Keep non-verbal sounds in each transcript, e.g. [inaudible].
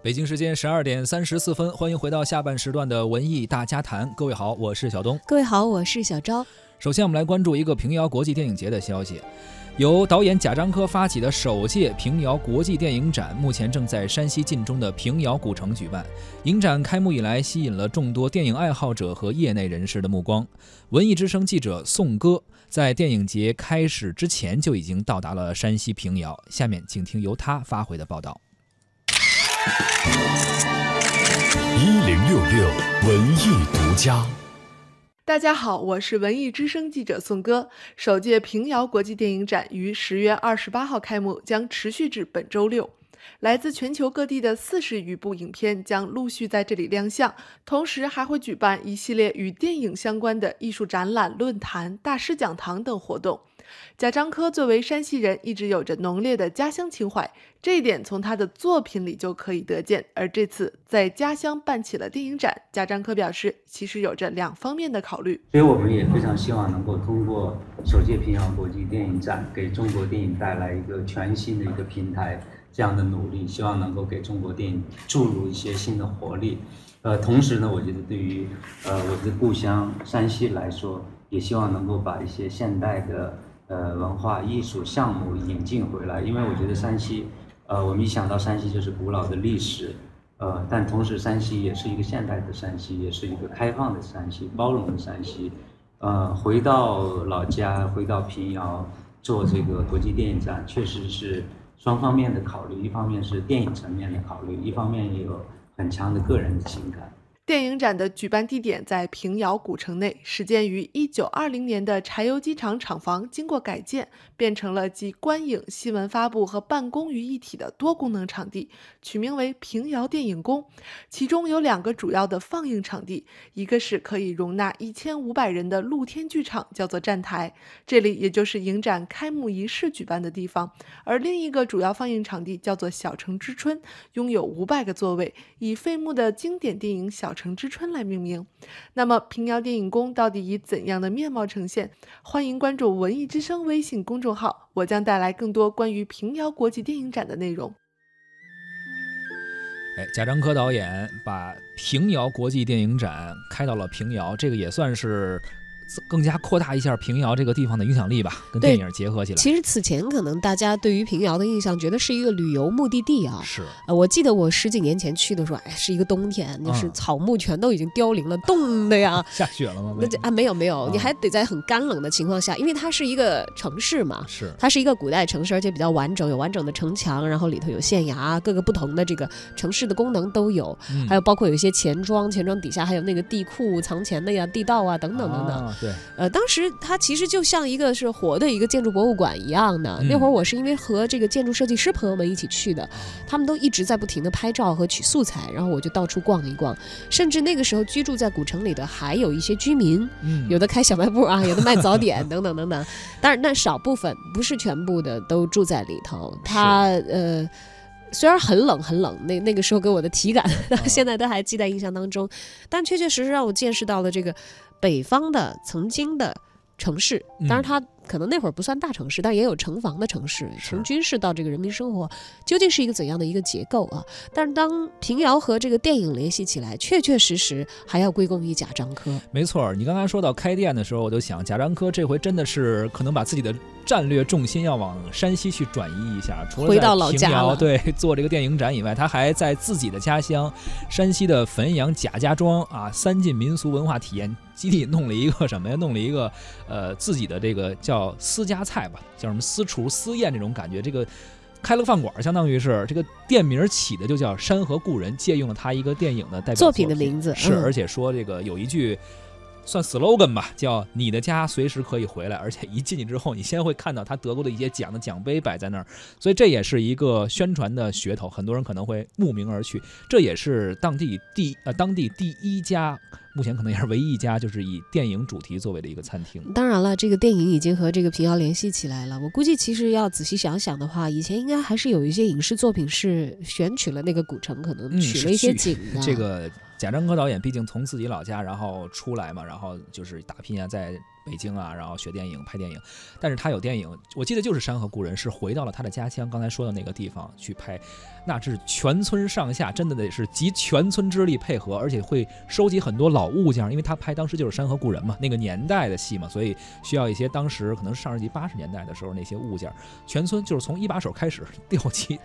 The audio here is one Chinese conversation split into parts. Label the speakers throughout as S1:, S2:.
S1: 北京时间十二点三十四分，欢迎回到下半时段的文艺大家谈。各位好，我是小东。
S2: 各位好，我是小昭。
S1: 首先，我们来关注一个平遥国际电影节的消息。由导演贾樟柯发起的首届平遥国际电影展，目前正在山西晋中的平遥古城举办。影展开幕以来，吸引了众多电影爱好者和业内人士的目光。文艺之声记者宋歌在电影节开始之前就已经到达了山西平遥。下面，请听由他发回的报道。
S3: 一零六六文艺独家。
S4: 大家好，我是文艺之声记者宋歌。首届平遥国际电影展于十月二十八号开幕，将持续至本周六。来自全球各地的四十余部影片将陆续在这里亮相，同时还会举办一系列与电影相关的艺术展览、论坛、大师讲堂等活动。贾樟柯作为山西人，一直有着浓烈的家乡情怀，这一点从他的作品里就可以得见。而这次在家乡办起了电影展，贾樟柯表示，其实有着两方面的考虑。
S5: 所以我们也非常希望能够通过首届平遥国际电影展，给中国电影带来一个全新的一个平台。这样的努力，希望能够给中国电影注入一些新的活力。呃，同时呢，我觉得对于呃我的故乡山西来说，也希望能够把一些现代的呃文化艺术项目引进回来。因为我觉得山西，呃，我们一想到山西就是古老的历史，呃，但同时山西也是一个现代的山西，也是一个开放的山西，包容的山西。呃，回到老家，回到平遥做这个国际电影展，确实是。双方面的考虑，一方面是电影层面的考虑，一方面也有很强的个人的情感。
S4: 电影展的举办地点在平遥古城内，始建于一九二零年的柴油机厂厂房，经过改建，变成了集观影、新闻发布和办公于一体的多功能场地，取名为平遥电影宫。其中有两个主要的放映场地，一个是可以容纳一千五百人的露天剧场，叫做站台，这里也就是影展开幕仪式举办的地方；而另一个主要放映场地叫做小城之春，拥有五百个座位，以费穆的经典电影小。城之春来命名，那么平遥电影宫到底以怎样的面貌呈现？欢迎关注文艺之声微信公众号，我将带来更多关于平遥国际电影展的内容。
S1: 哎，贾樟柯导演把平遥国际电影展开到了平遥，这个也算是。更加扩大一下平遥这个地方的影响力吧，跟电影结合起来。
S2: 其实此前可能大家对于平遥的印象，觉得是一个旅游目的地啊。
S1: 是。
S2: 呃，我记得我十几年前去的时候，哎，是一个冬天，就是草木全都已经凋零了，冻的呀。
S1: 下雪了吗？[laughs]
S2: 那啊，没有没有，你还得在很干冷的情况下，因为它是一个城市嘛。
S1: 是。
S2: 它是一个古代城市，而且比较完整，有完整的城墙，然后里头有县衙，各个不同的这个城市的功能都有。还有包括有一些钱庄，钱庄底下还有那个地库藏钱的呀，地道啊，等等等等。
S1: 对。
S2: 呃，当时。实它其实就像一个是活的一个建筑博物馆一样的。那会儿我是因为和这个建筑设计师朋友们一起去的，他们都一直在不停的拍照和取素材，然后我就到处逛一逛。甚至那个时候居住在古城里的还有一些居民，有的开小卖部啊，有的卖早点等等等等。但是，那少部分不是全部的都住在里头。它呃，虽然很冷很冷，那那个时候给我的体感到 [laughs] 现在都还记在印象当中，但确确实实让我见识到了这个北方的曾经的。城市，当然它。可能那会儿不算大城市，但也有城防的城市，从军事到这个人民生活，究竟是一个怎样的一个结构啊？但是当平遥和这个电影联系起来，确确实实还要归功于贾樟柯。
S1: 没错，你刚才说到开店的时候，我就想贾樟柯这回真的是可能把自己的战略重心要往山西去转移一下，除了
S2: 回到老家
S1: 对 [laughs] 做这个电影展以外，他还在自己的家乡山西的汾阳贾家庄啊三晋民俗文化体验基地弄了一个什么呀？弄了一个呃自己的这个叫。叫私家菜吧，叫什么私厨私宴这种感觉。这个开了个饭馆，相当于是这个店名起的就叫《山河故人》，借用了他一个电影的代表作
S2: 品的名字。
S1: 是，而且说这个有一句算 slogan 吧，叫“你的家随时可以回来”，而且一进去之后，你先会看到他得过的一些奖的奖杯摆在那儿，所以这也是一个宣传的噱头，很多人可能会慕名而去。这也是当地第呃当地第一家。目前可能也是唯一一家，就是以电影主题作为的一个餐厅。
S2: 当然了，这个电影已经和这个平遥联系起来了。我估计，其实要仔细想想的话，以前应该还是有一些影视作品是选取了那个古城，可能取了一些景 [laughs]
S1: 这个贾樟柯导演毕竟从自己老家然后出来嘛，然后就是打拼啊，在北京啊，然后学电影、拍电影。但是他有电影，我记得就是《山河故人》，是回到了他的家乡，刚才说的那个地方去拍。那是全村上下真的得是集全村之力配合，而且会收集很多老物件，因为他拍当时就是《山河故人》嘛，那个年代的戏嘛，所以需要一些当时可能上世纪八十年代的时候那些物件。全村就是从一把手开始调集，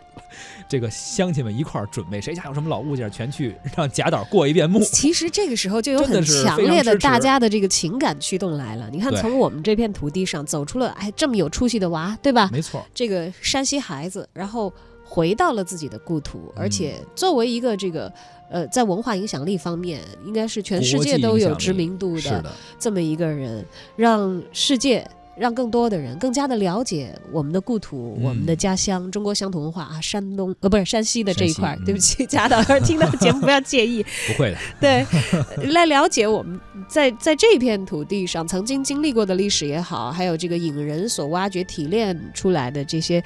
S1: 这个乡亲们一块儿准备，谁家有什么老物件，全去让贾导过一遍目。
S2: 其实这个时候就有很强烈的大家的这个情感驱动来了。你看，从我们这片土地上走出了哎这么有出息的娃，对吧？
S1: 没错，
S2: 这个山西孩子，然后。回到了自己的故土，而且作为一个这个呃，在文化影响力方面，应该是全世界都有知名度的这么一个人，让世界让更多的人更加的了解我们的故土、我们的家乡、中国乡土文化啊，山东呃不是山西的这一块，对不起，贾导听到节目不要介意，[laughs]
S1: 不会的，
S2: 对，来了解我们在在这片土地上曾经经历过的历史也好，还有这个引人所挖掘提炼出来的这些。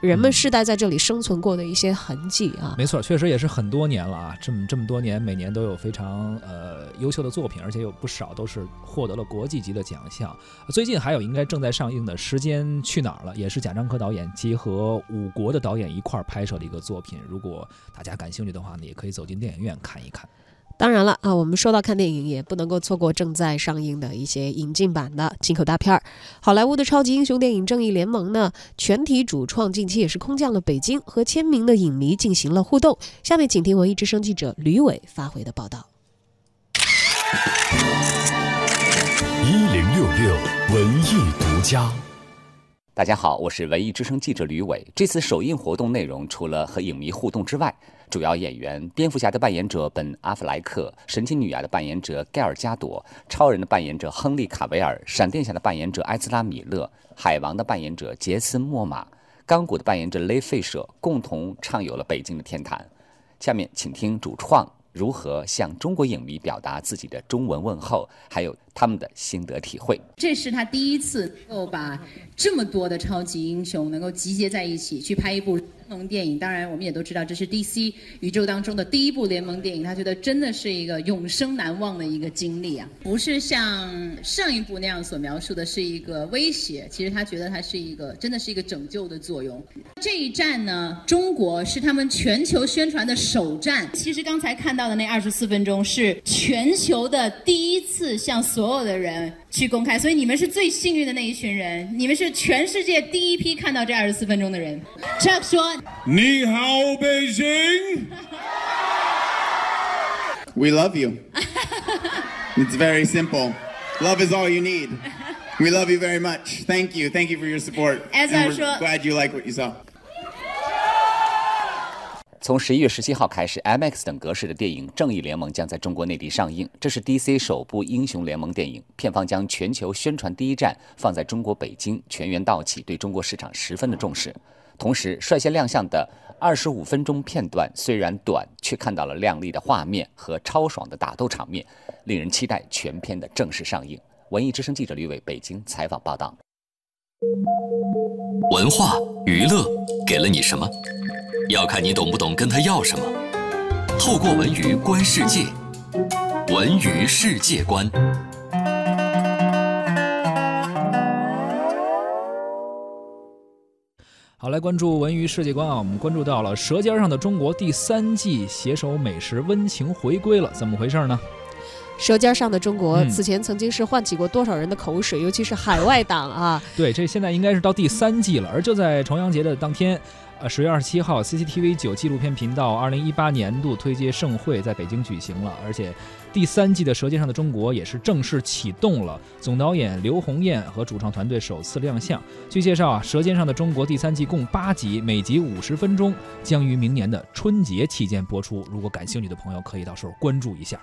S2: 人们世代在这里生存过的一些痕迹啊，
S1: 没错，确实也是很多年了啊，这么这么多年，每年都有非常呃优秀的作品，而且有不少都是获得了国际级的奖项。最近还有应该正在上映的《时间去哪儿了》，也是贾樟柯导演结合五国的导演一块儿拍摄的一个作品。如果大家感兴趣的话呢，也可以走进电影院看一看。
S2: 当然了啊，我们说到看电影，也不能够错过正在上映的一些引进版的进口大片儿。好莱坞的超级英雄电影《正义联盟》呢，全体主创近期也是空降了北京，和签名的影迷进行了互动。下面请听文艺之声记者吕伟发回的报道。
S3: 一零六六文艺独家。
S6: 大家好，我是文艺之声记者吕伟。这次首映活动内容除了和影迷互动之外，主要演员蝙蝠侠的扮演者本·阿弗莱克、神奇女侠的扮演者盖尔加朵、超人的扮演者亨利卡维尔、闪电侠的扮演者埃兹拉米勒、海王的扮演者杰森莫玛、钢骨的扮演者雷费舍共同畅游了北京的天坛。下面请听主创如何向中国影迷表达自己的中文问候，还有。他们的心得体会，
S7: 这是他第一次能够把这么多的超级英雄能够集结在一起去拍一部联盟电影。当然，我们也都知道这是 DC 宇宙当中的第一部联盟电影，他觉得真的是一个永生难忘的一个经历啊！不是像上一部那样所描述的是一个威胁，其实他觉得它是一个真的是一个拯救的作用。这一战呢，中国是他们全球宣传的首战。其实刚才看到的那二十四分钟是全球的第一次向所所有的人去公开，所以你们是最幸运的那一群人，你们是全世界第一批看到这二十四分钟的人。Chuck 说：“
S8: 你好，北京。We love you. It's very simple. Love is all you need. We love you very much. Thank you. Thank you for your support.
S7: As I 说
S8: ，Glad you like what you saw.”
S6: 从十一月十七号开始，MX 等格式的电影《正义联盟》将在中国内地上映。这是 DC 首部英雄联盟电影，片方将全球宣传第一站放在中国北京，全员到齐，对中国市场十分的重视。同时，率先亮相的二十五分钟片段虽然短，却看到了亮丽的画面和超爽的打斗场面，令人期待全片的正式上映。文艺之声记者吕伟北京采访报道。
S9: 文化娱乐给了你什么？要看你懂不懂跟他要什么。透过文娱观世界，文娱世界观。
S1: 好，来关注文娱世界观啊！我们关注到了《舌尖上的中国》第三季携手美食温情回归了，怎么回事呢？
S2: 《舌尖上的中国》此前曾经是唤起过多少人的口水，尤其是海外党啊！
S1: 对，这现在应该是到第三季了。而就在重阳节的当天，呃，十月二十七号，CCTV 九纪录片频道二零一八年度推介盛会在北京举行了，而且第三季的《舌尖上的中国》也是正式启动了。总导演刘红艳和主创团队首次亮相。据介绍啊，《舌尖上的中国》第三季共八集，每集五十分钟，将于明年的春节期间播出。如果感兴趣的朋友，可以到时候关注一下。